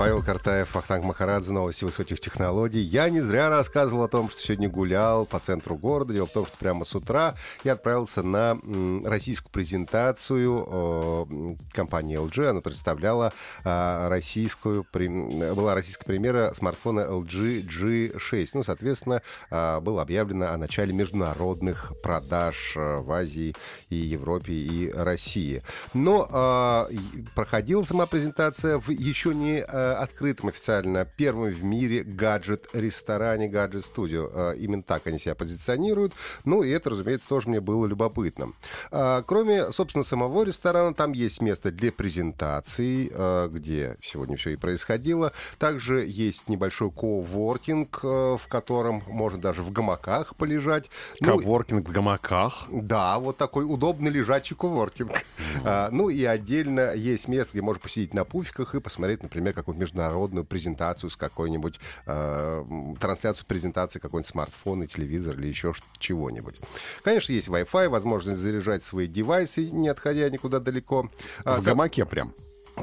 Павел Картаев, Ахтанг Махарадзе, новости высоких технологий. Я не зря рассказывал о том, что сегодня гулял по центру города. Дело в том, что прямо с утра я отправился на российскую презентацию компании LG. Она представляла а, российскую, была российская премьера смартфона LG G6. Ну, соответственно, а, было объявлено о начале международных продаж а, в Азии и Европе и России. Но проходила сама презентация в еще не открытом официально первым в мире гаджет-ресторане, гаджет-студио. Именно так они себя позиционируют. Ну, и это, разумеется, тоже мне было любопытно. А, кроме, собственно, самого ресторана, там есть место для презентаций, а, где сегодня все и происходило. Также есть небольшой коворкинг, а, в котором можно даже в гамаках полежать. Ну, коворкинг ну, в гамаках? Да, вот такой удобный лежачий коворкинг. Mm. Ну и отдельно есть место, где можно посидеть на пуфиках и посмотреть, например, какой-нибудь международную презентацию с какой-нибудь, э, трансляцию презентации какой-нибудь смартфон и телевизор или еще чего-нибудь. Конечно, есть Wi-Fi, возможность заряжать свои девайсы, не отходя никуда далеко. В а, гамаке прям.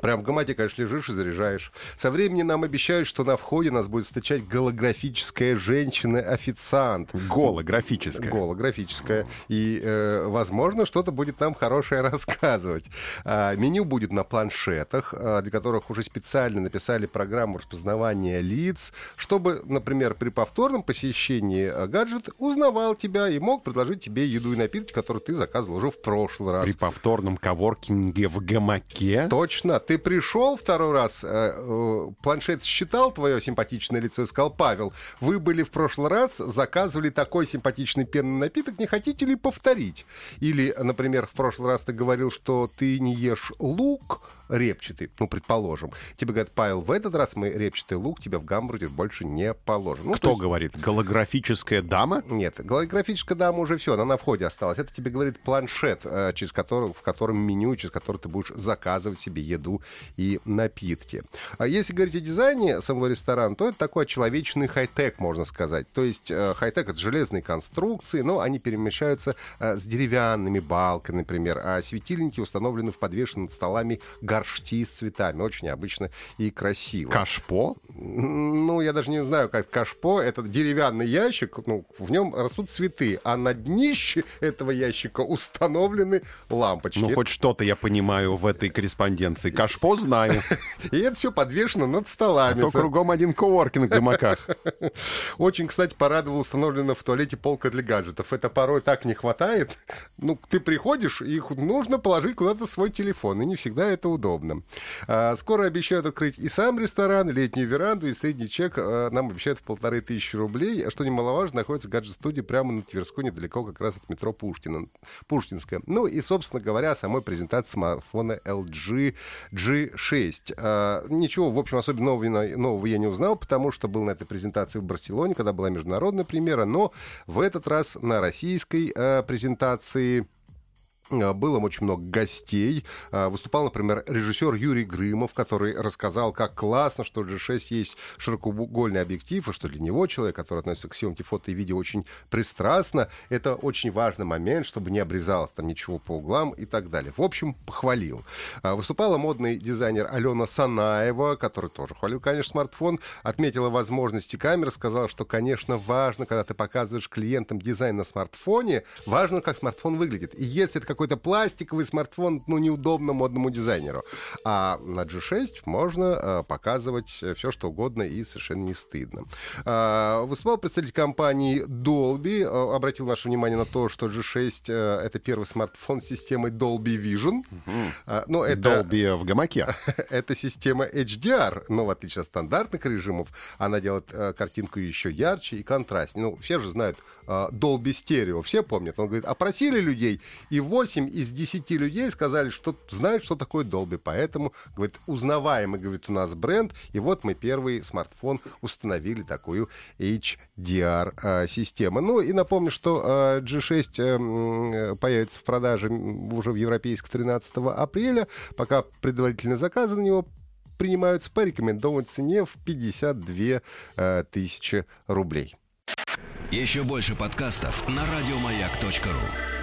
Прям в гамаке, конечно, лежишь и заряжаешь. Со временем нам обещают, что на входе нас будет встречать голографическая женщина-официант. Голографическая. Голографическая. И, э, возможно, что-то будет нам хорошее рассказывать. А, меню будет на планшетах, а, для которых уже специально написали программу распознавания лиц, чтобы, например, при повторном посещении а, гаджет узнавал тебя и мог предложить тебе еду и напитки, которые ты заказывал уже в прошлый раз. При повторном коворкинге в гамаке? Точно ты пришел второй раз, э, э, планшет считал твое симпатичное лицо и сказал, Павел, вы были в прошлый раз, заказывали такой симпатичный пенный напиток, не хотите ли повторить? Или, например, в прошлый раз ты говорил, что ты не ешь лук, репчатый, ну, предположим. Тебе говорят, Павел, в этот раз мы репчатый лук тебе в гамбургер больше не положим. Ну, Кто есть... говорит? Голографическая дама? Нет, голографическая дама уже все, она на входе осталась. Это тебе говорит планшет, э, через который, в котором меню, через который ты будешь заказывать себе еду и напитки. А если говорить о дизайне самого ресторана, то это такой человечный хай-тек, можно сказать. То есть э, хай-тек — это железные конструкции, но они перемещаются э, с деревянными балками, например, а светильники установлены в подвешенных над столами горшти с цветами. Очень обычно и красиво. Кашпо? Ну, я даже не знаю, как кашпо. Это деревянный ящик, ну, в нем растут цветы, а на днище этого ящика установлены лампочки. Ну, хоть что-то я понимаю в этой корреспонденции. Кашпо знаю. И это все подвешено над столами. А то кругом один коворкинг в гамаках. Очень, кстати, порадовал установлена в туалете полка для гаджетов. Это порой так не хватает. Ну, ты приходишь, и нужно положить куда-то свой телефон. И не всегда это удобно. А, скоро обещают открыть и сам ресторан, летнюю веранду, и средний чек а, нам обещают в полторы тысячи рублей. А что немаловажно, находится гаджет-студия прямо на Тверской, недалеко как раз от метро Пушкина, Пушкинская. Ну и, собственно говоря, самой презентации смартфона LG G6. А, ничего, в общем, особенно нового, нового я не узнал, потому что был на этой презентации в Барселоне, когда была международная премьера, но в этот раз на российской а, презентации было очень много гостей. Э, выступал, например, режиссер Юрий Грымов, который рассказал, как классно, что G6 есть широкоугольный объектив, и что для него человек, который относится к съемке фото и видео очень пристрастно, это очень важный момент, чтобы не обрезалось там ничего по углам и так далее. В общем, похвалил. Э, выступала модный дизайнер Алена Санаева, который тоже хвалил, конечно, смартфон, отметила возможности камеры, сказала, что, конечно, важно, когда ты показываешь клиентам дизайн на смартфоне, важно, как смартфон выглядит. И если это какой-то пластиковый смартфон, ну, неудобно модному дизайнеру. А на G6 можно э, показывать все, что угодно и совершенно не стыдно. Э, выступал представитель компании Dolby, э, обратил наше внимание на то, что G6 э, это первый смартфон с системой Dolby Vision. Э, но это, Dolby в гамаке. это система HDR, но в отличие от стандартных режимов, она делает э, картинку еще ярче и контрастнее. Ну, все же знают э, Dolby Stereo, все помнят. Он говорит, опросили людей, и 8 8 из 10 людей сказали, что знают, что такое Dolby. Поэтому, говорит, узнаваемый, говорит, у нас бренд. И вот мы первый смартфон установили такую HDR-систему. Ну и напомню, что G6 появится в продаже уже в европейск 13 апреля. Пока предварительные заказы на него принимаются по рекомендованной цене в 52 э, тысячи рублей. Еще больше подкастов на радиомаяк.ру